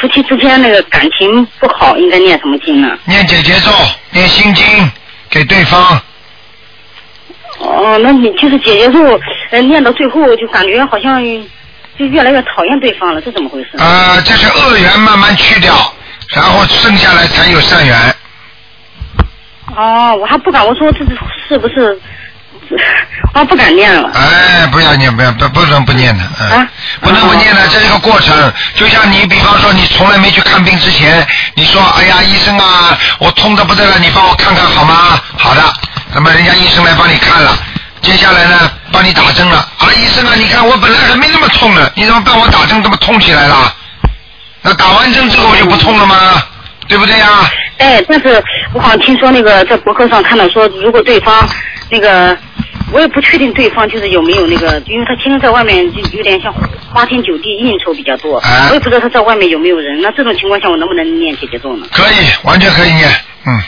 夫妻之间那个感情不好，应该念什么经呢？念姐姐咒，念心经给对方。哦，那你就是姐姐咒，呃，念到最后就感觉好像就越来越讨厌对方了，这怎么回事？啊，这是恶缘慢慢去掉，然后剩下来才有善缘。哦，我还不敢，我说这是是不是？我不敢念了。哎，不要念，不要不不能不念的，嗯，啊不能不念的，这是个过程。就像你，比方说你从来没去看病之前，你说，哎呀，医生啊，我痛的不得了，你帮我看看好吗？好的，那么人家医生来帮你看了，接下来呢，帮你打针了。啊，医生啊，你看我本来还没那么痛呢，你怎么帮我打针这么痛起来了？那打完针之后就不痛了吗？对不对呀？哎，但是我好像听说那个在博客上看到说，如果对方那个，我也不确定对方就是有没有那个，因为他天天在外面就有点像花天酒地应酬比较多，啊我也不知道他在外面有没有人。那这种情况下，我能不能念姐姐咒呢？可以，完全可以念，嗯。